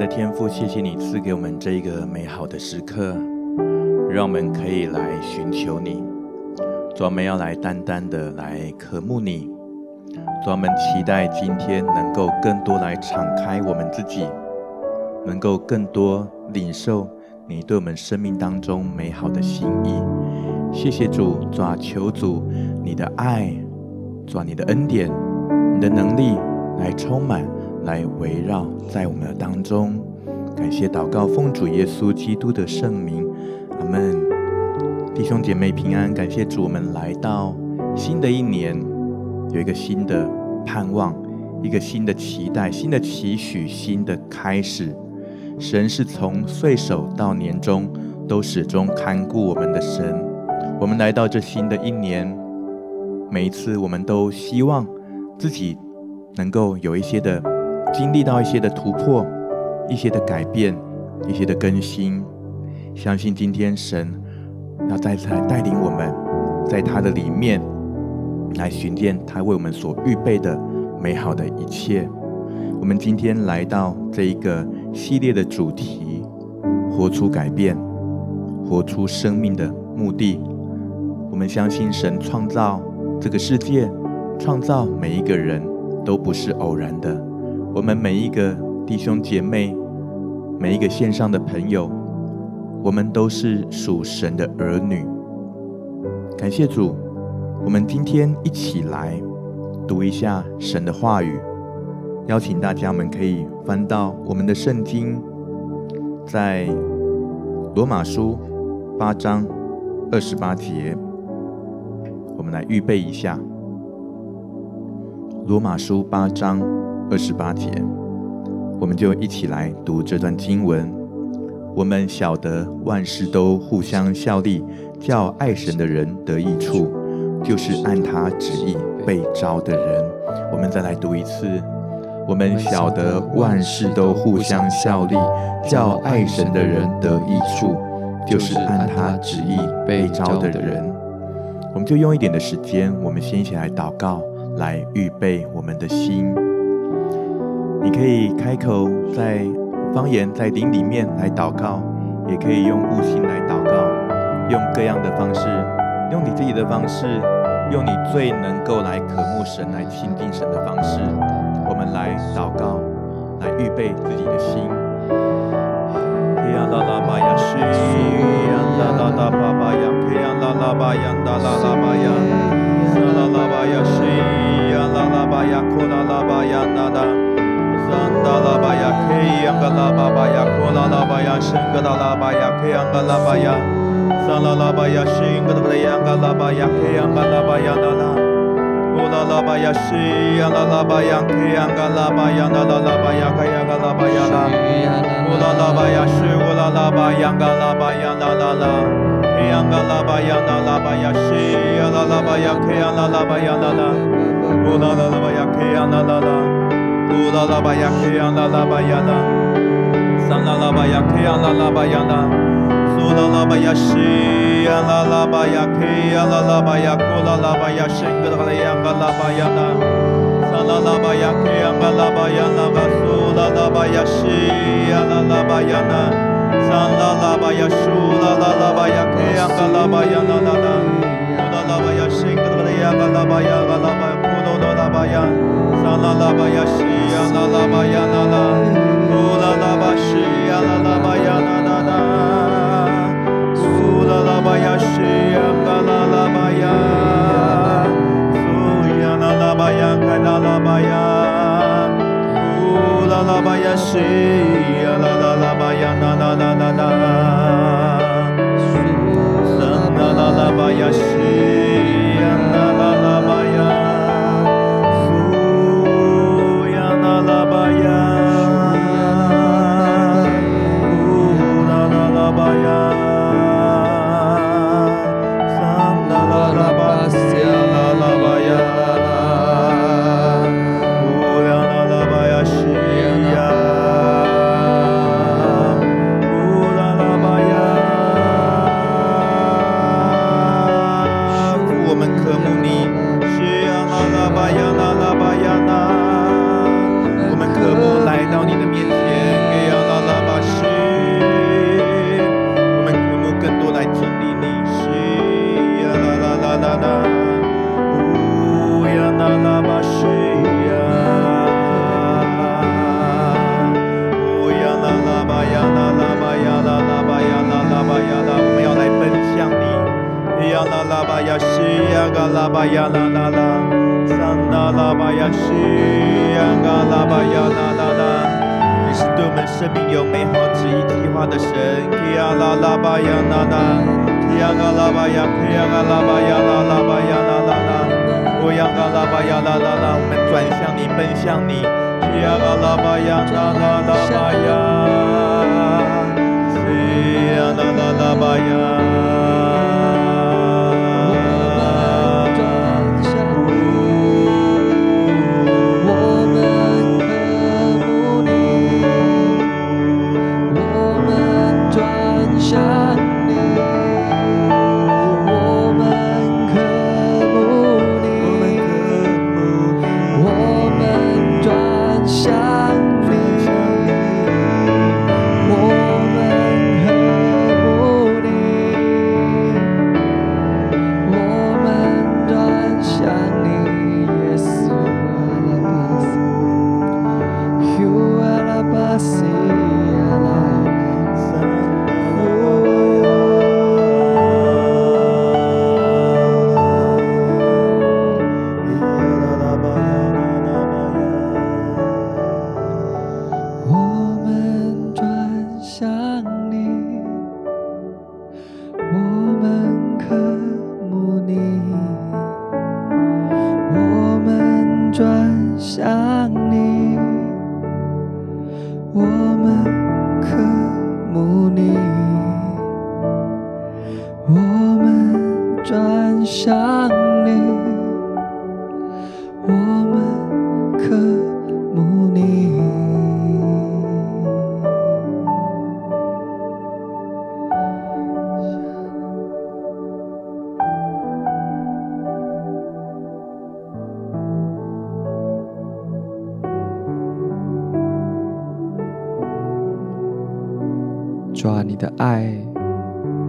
的天父，谢谢你赐给我们这一个美好的时刻，让我们可以来寻求你。主，我们要来单单的来渴慕你。主，我们期待今天能够更多来敞开我们自己，能够更多领受你对我们生命当中美好的心意。谢谢主，主，求主你的爱，主，你的恩典，你的能力来充满。来围绕在我们的当中，感谢祷告，奉主耶稣基督的圣名，阿门。弟兄姐妹平安，感谢主，我们来到新的一年，有一个新的盼望，一个新的期待，新的期许，新的开始。神是从岁首到年终都始终看顾我们的神。我们来到这新的一年，每一次我们都希望自己能够有一些的。经历到一些的突破，一些的改变，一些的更新，相信今天神要再次来带领我们，在他的里面来寻见他为我们所预备的美好的一切。我们今天来到这一个系列的主题：活出改变，活出生命的目的。我们相信神创造这个世界，创造每一个人都不是偶然的。我们每一个弟兄姐妹，每一个线上的朋友，我们都是属神的儿女。感谢主，我们今天一起来读一下神的话语。邀请大家，们可以翻到我们的圣经，在罗马书八章二十八节，我们来预备一下。罗马书八章。二十八节，我们就一起来读这段经文。我们晓得万事都互相效力，叫爱神的人得益处，就是按他旨意被召的人。我们再来读一次。我们晓得万事都互相效力，叫爱神的人得益处，就是按他旨意被召的人。我们就用一点的时间，我们先一起来祷告，来预备我们的心。你可以开口在方言，在灵里面来祷告，也可以用悟性来祷告，用各样的方式，用你自己的方式，用你最能够来渴慕神、来亲近神的方式，我们来祷告，来预备自己的心。桑达拉巴呀，克伊昂格拉巴巴呀，库拉拉巴呀，圣格达拉巴呀，克昂格拉巴呀，桑拉拉巴呀，圣格德呀，格拉巴呀，克昂格拉巴呀，那拉，乌拉拉巴呀，西呀拉拉巴呀，克昂格拉巴呀，那拉拉巴呀，克呀格拉巴呀，拉，乌拉拉巴呀，西乌拉拉巴呀，格拉巴呀，那拉拉，克昂格拉巴呀，那拉巴呀，西呀拉拉巴呀，克昂拉拉巴呀，那拉，乌拉拉巴呀，克昂拉拉拉。乌拉拉巴呀，克扬拉拉巴呀拉，桑拉拉巴呀，克扬拉拉巴呀拉，苏拉拉巴呀，西呀拉拉巴呀，克扬拉拉巴呀，库拉拉巴呀，圣格拉呀，格拉巴呀拉，桑拉拉巴呀，克扬拉拉巴呀拉，苏拉拉巴呀，西呀拉拉巴呀拉，桑拉拉巴呀，苏拉拉拉巴呀，克扬格拉巴呀拉拉拉，乌拉拉巴呀，圣格拉呀，格拉巴呀，格拉巴呀，库罗拉巴呀，桑拉拉巴呀，西。啦啦吧呀啦啦，呼啦啦呀，基呀嘎拉巴呀啦啦巴呀啦啦啦，我呀嘎拉巴呀啦啦啦，我们转向你，奔向你，基呀嘎拉巴呀啦啦啦吧呀，基呀啦啦啦吧呀。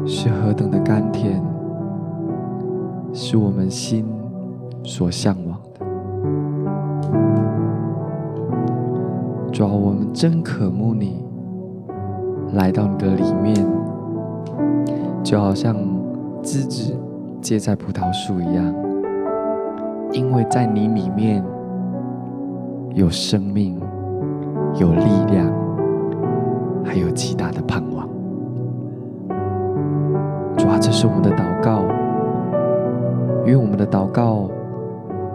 是何等的甘甜，是我们心所向往的。主啊，我们真渴慕你来到你的里面，就好像枝子结在葡萄树一样，因为在你里面有生命，有力量，还有极大的盼望。这是我们的祷告，愿我们的祷告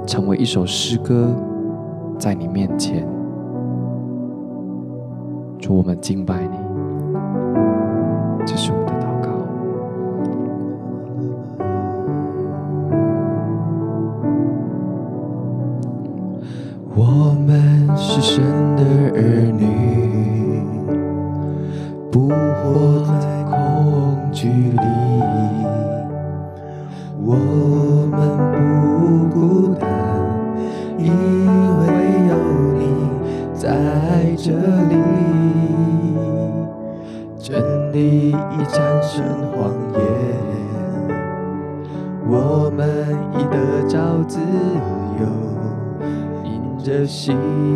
成为一首诗歌，在你面前，主，我们敬拜你。这是我们的祷告。我们是神的儿女，不活在恐惧里。心。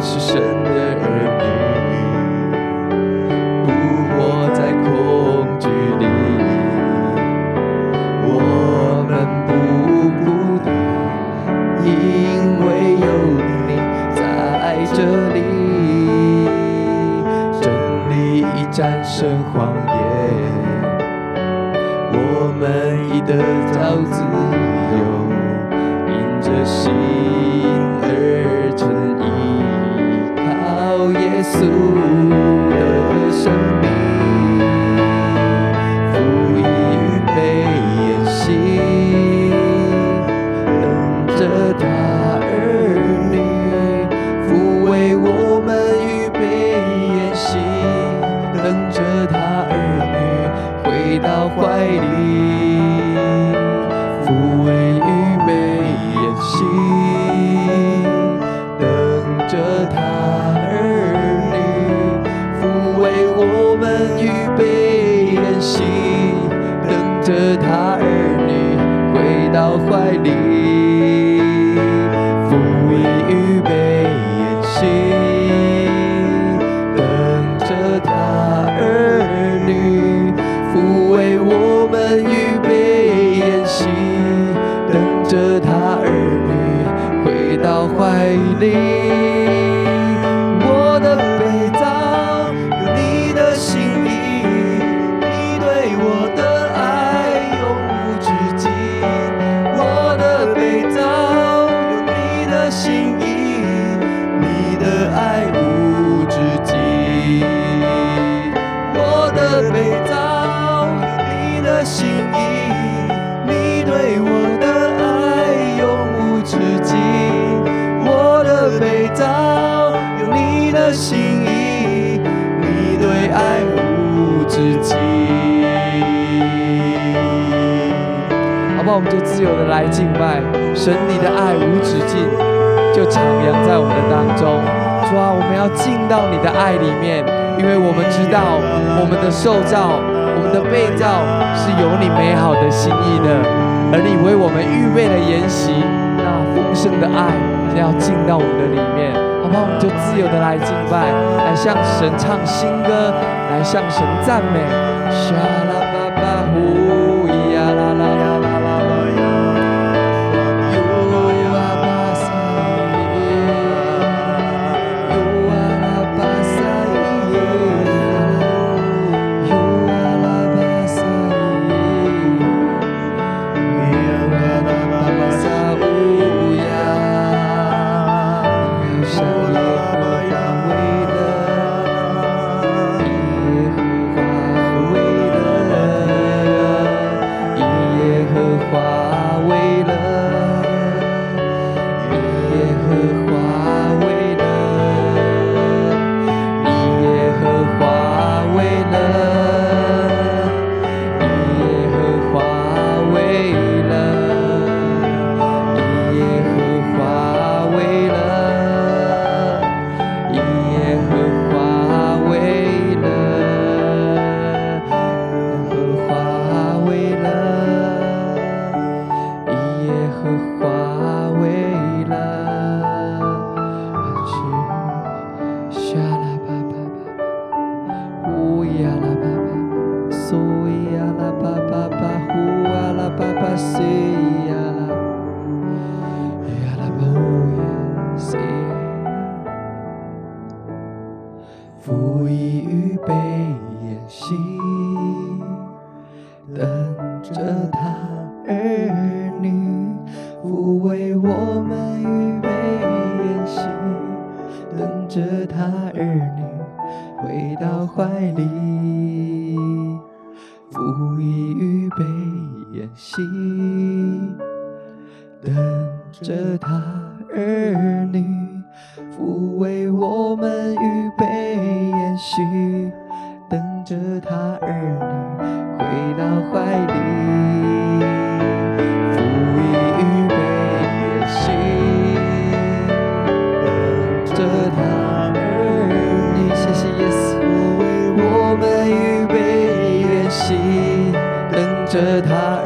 是神的儿女，不活在恐惧里。我们不孤单，因为有你。在这里。真理已，战胜谎言，我们已得到自由，因着信他儿女回到怀里。我们就自由的来敬拜神，你的爱无止境，就徜徉在我们的当中。主啊，我们要进到你的爱里面，因为我们知道我们的受造、我们的被造是有你美好的心意的，而你为我们预备了筵席，那丰盛的爱要进到我们的里面，好不好？我们就自由的来敬拜，来向神唱新歌，来向神赞美。沙拉巴巴呼息，等着他儿女抚慰我们预备延续，等着他儿女回到怀里预备，等着他抚慰我们预备演，等着他。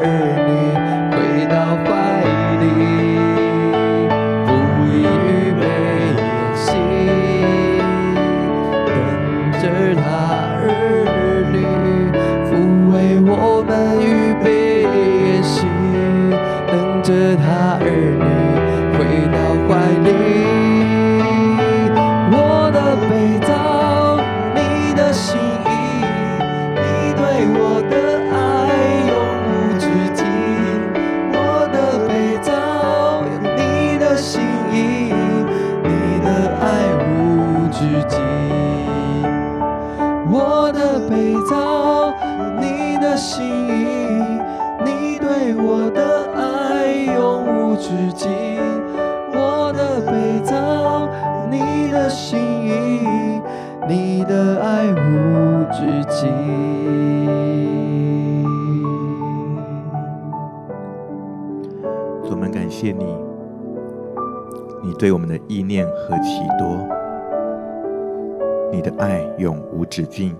止境。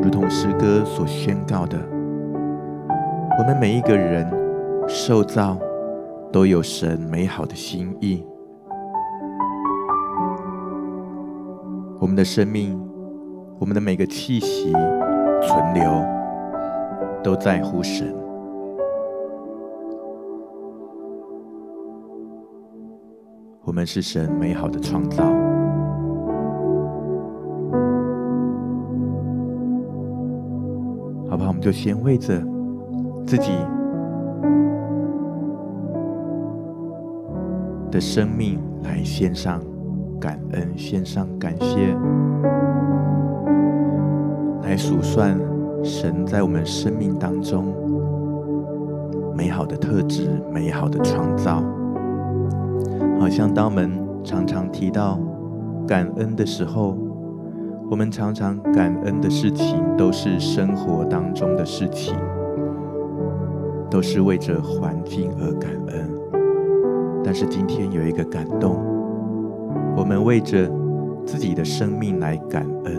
如同诗歌所宣告的，我们每一个人受造都有神美好的心意。我们的生命，我们的每个气息存留，都在乎神。我们是神美好的创造。就先为着自己的生命来献上感恩，献上感谢，来数算神在我们生命当中美好的特质、美好的创造。好像当我们常常提到感恩的时候，我们常常感恩的事情，都是生活当中的事情，都是为着环境而感恩。但是今天有一个感动，我们为着自己的生命来感恩，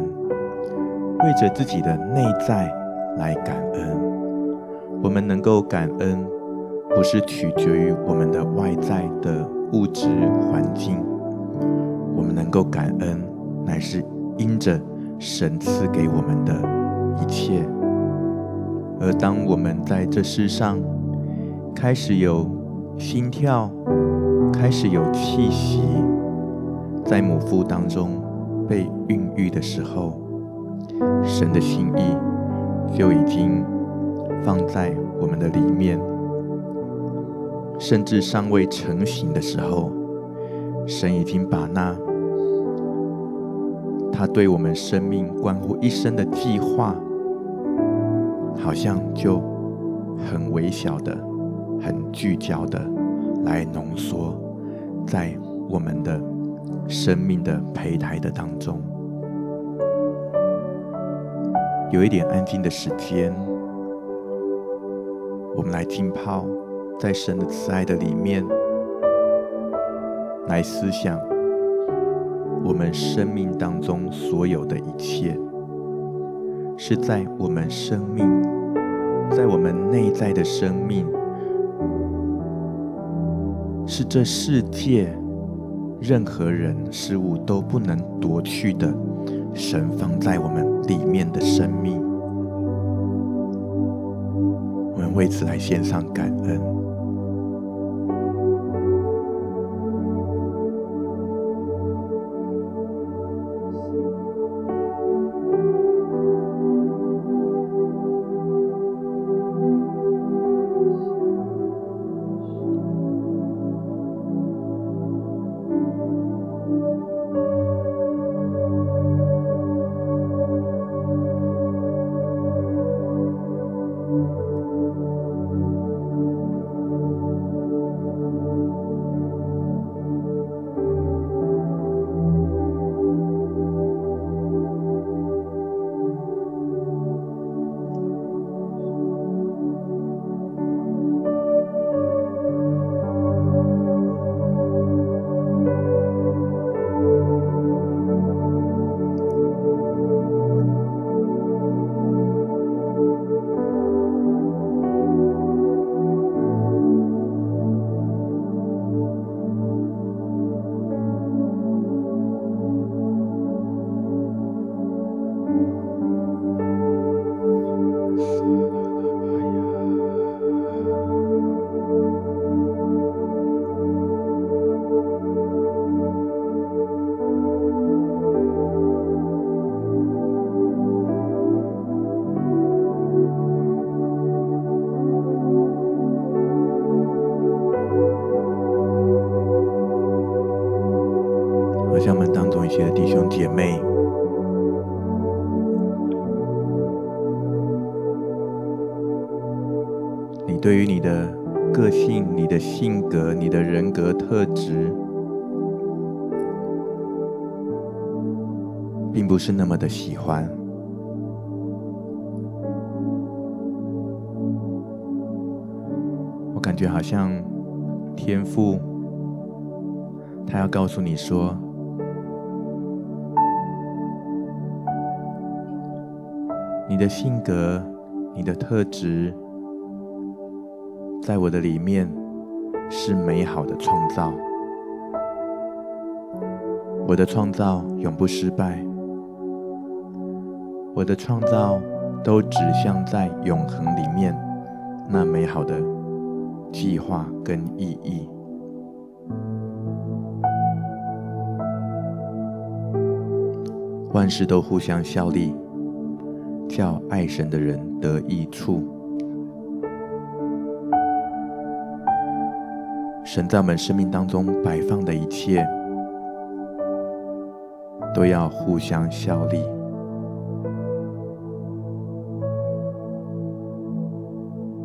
为着自己的内在来感恩。我们能够感恩，不是取决于我们的外在的物质环境，我们能够感恩，乃是。因着神赐给我们的一切，而当我们在这世上开始有心跳，开始有气息，在母腹当中被孕育的时候，神的心意就已经放在我们的里面，甚至尚未成型的时候，神已经把那。他对我们生命关乎一生的计划，好像就很微小的、很聚焦的来浓缩在我们的生命的胚胎的当中。有一点安静的时间，我们来浸泡在神的慈爱的里面，来思想。我们生命当中所有的一切，是在我们生命，在我们内在的生命，是这世界任何人事物都不能夺去的。神放在我们里面的生命，我们为此来献上感恩。性格、你的人格特质，并不是那么的喜欢。我感觉好像天赋，他要告诉你说，你的性格、你的特质。在我的里面是美好的创造，我的创造永不失败，我的创造都指向在永恒里面那美好的计划跟意义，万事都互相效力，叫爱神的人得益处。神在我们生命当中摆放的一切，都要互相效力。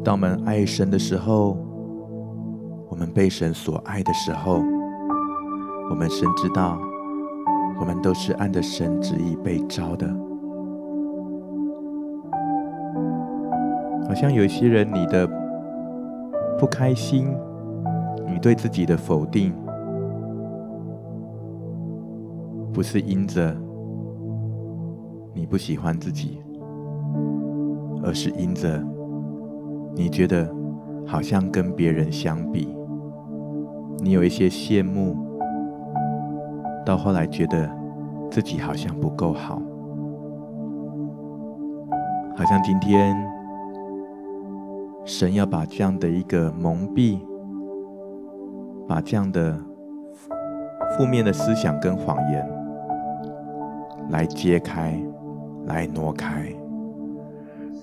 当我们爱神的时候，我们被神所爱的时候，我们深知道，我们都是按着神旨意被召的。好像有些人，你的不开心。对自己的否定，不是因着你不喜欢自己，而是因着你觉得好像跟别人相比，你有一些羡慕，到后来觉得自己好像不够好，好像今天神要把这样的一个蒙蔽。把这样的负面的思想跟谎言来揭开，来挪开，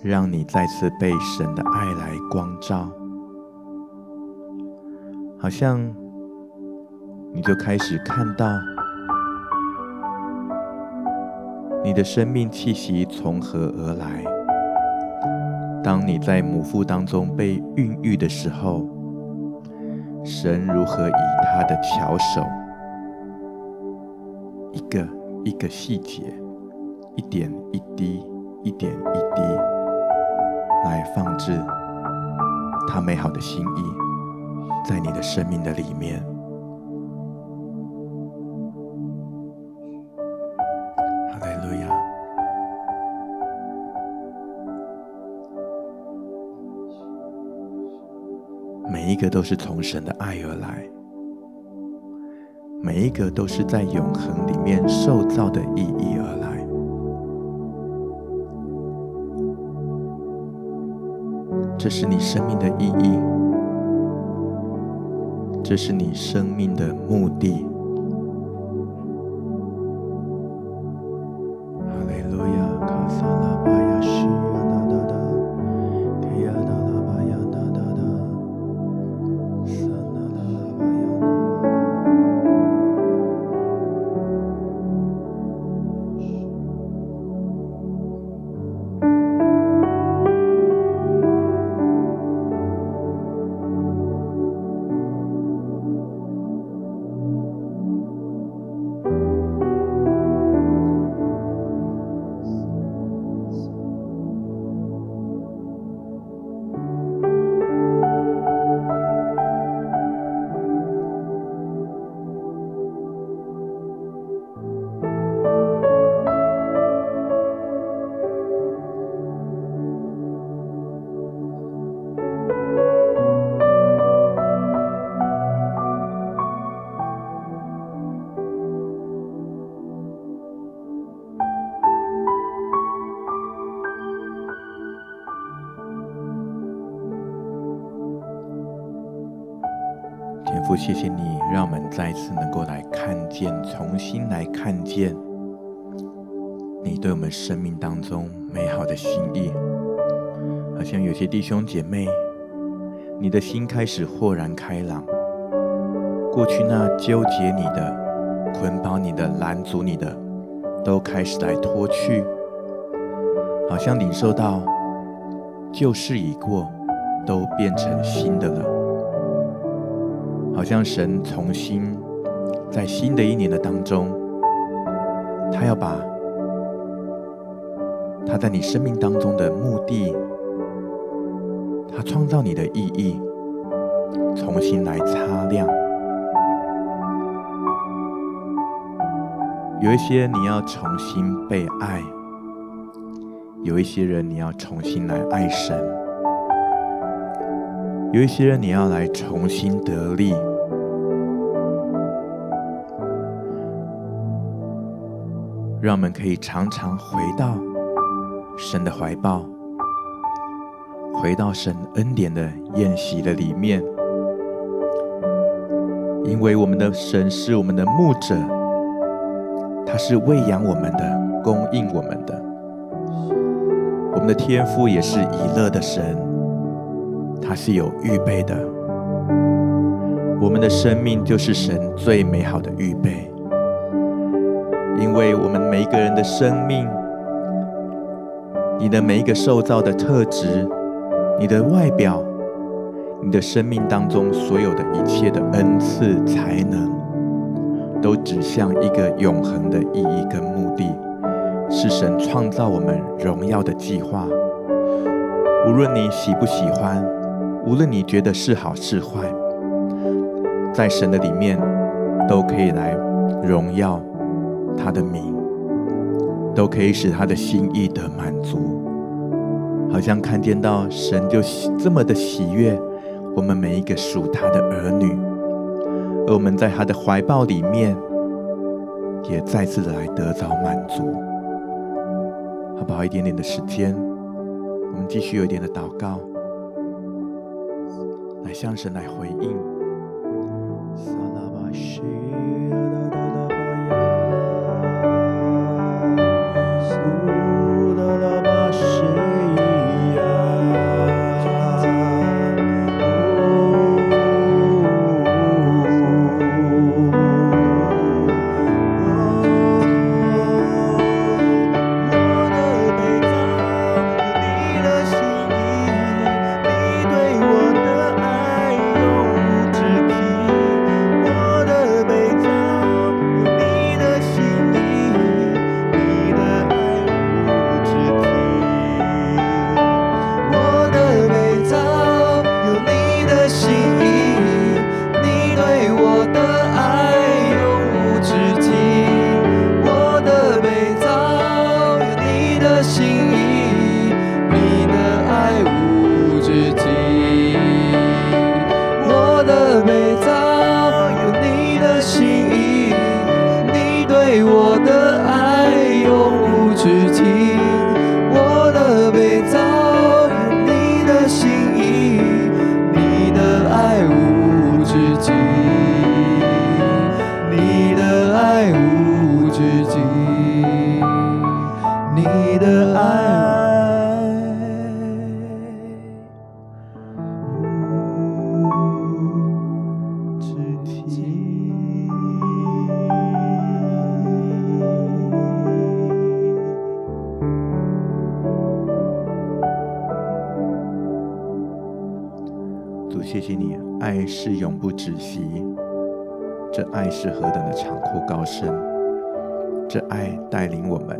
让你再次被神的爱来光照，好像你就开始看到你的生命气息从何而来。当你在母腹当中被孕育的时候。神如何以他的巧手，一个一个细节，一点一滴，一点一滴，来放置他美好的心意，在你的生命的里面。个都是从神的爱而来，每一个都是在永恒里面受造的意义而来。这是你生命的意义，这是你生命的目的。天父，谢谢你，让我们再次能够来看见，重新来看见你对我们生命当中美好的心意。好像有些弟兄姐妹，你的心开始豁然开朗，过去那纠结你的、捆绑你的、拦阻你的，都开始来脱去。好像领受到旧事已过，都变成新的了，好像神重新在新的一年的当中，他要把他在你生命当中的目的，他创造你的意义，重新来擦亮。有一些你要重新被爱，有一些人你要重新来爱神，有一些人你要来重新得力，让我们可以常常回到神的怀抱，回到神恩典的宴席的里面，因为我们的神是我们的牧者。他是喂养我们的，供应我们的。我们的天父也是以乐的神，他是有预备的。我们的生命就是神最美好的预备，因为我们每一个人的生命，你的每一个受造的特质，你的外表，你的生命当中所有的一切的恩赐才能。都指向一个永恒的意义跟目的，是神创造我们荣耀的计划。无论你喜不喜欢，无论你觉得是好是坏，在神的里面都可以来荣耀他的名，都可以使他的心意得满足。好像看见到神就这么的喜悦我们每一个属他的儿女。而我们在他的怀抱里面，也再次的来得着满足，好不好？一点点的时间，我们继续有一点的祷告，来向神来回应。是永不止息。这爱是何等的长阔高深！这爱带领我们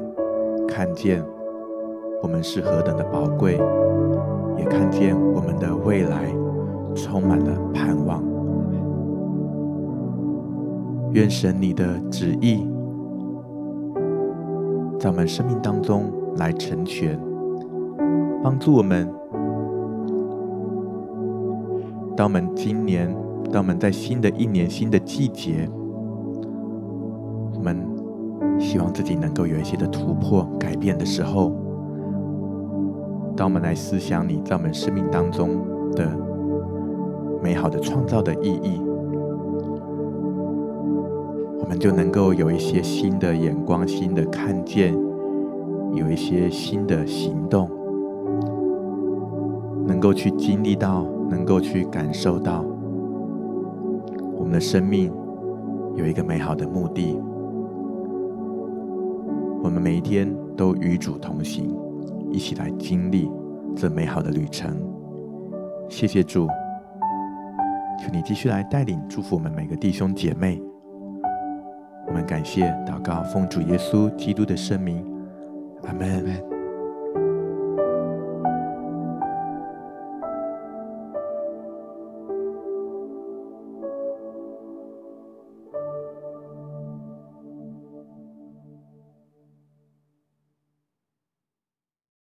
看见我们是何等的宝贵，也看见我们的未来充满了盼望。愿神你的旨意在我们生命当中来成全，帮助我们。当我们今年，当我们在新的一年、新的季节，我们希望自己能够有一些的突破、改变的时候，当我们来思想你在我们生命当中的美好的创造的意义，我们就能够有一些新的眼光、新的看见，有一些新的行动，能够去经历到。能够去感受到，我们的生命有一个美好的目的。我们每一天都与主同行，一起来经历这美好的旅程。谢谢主，求你继续来带领祝福我们每个弟兄姐妹。我们感谢祷告，奉主耶稣基督的圣名，阿门。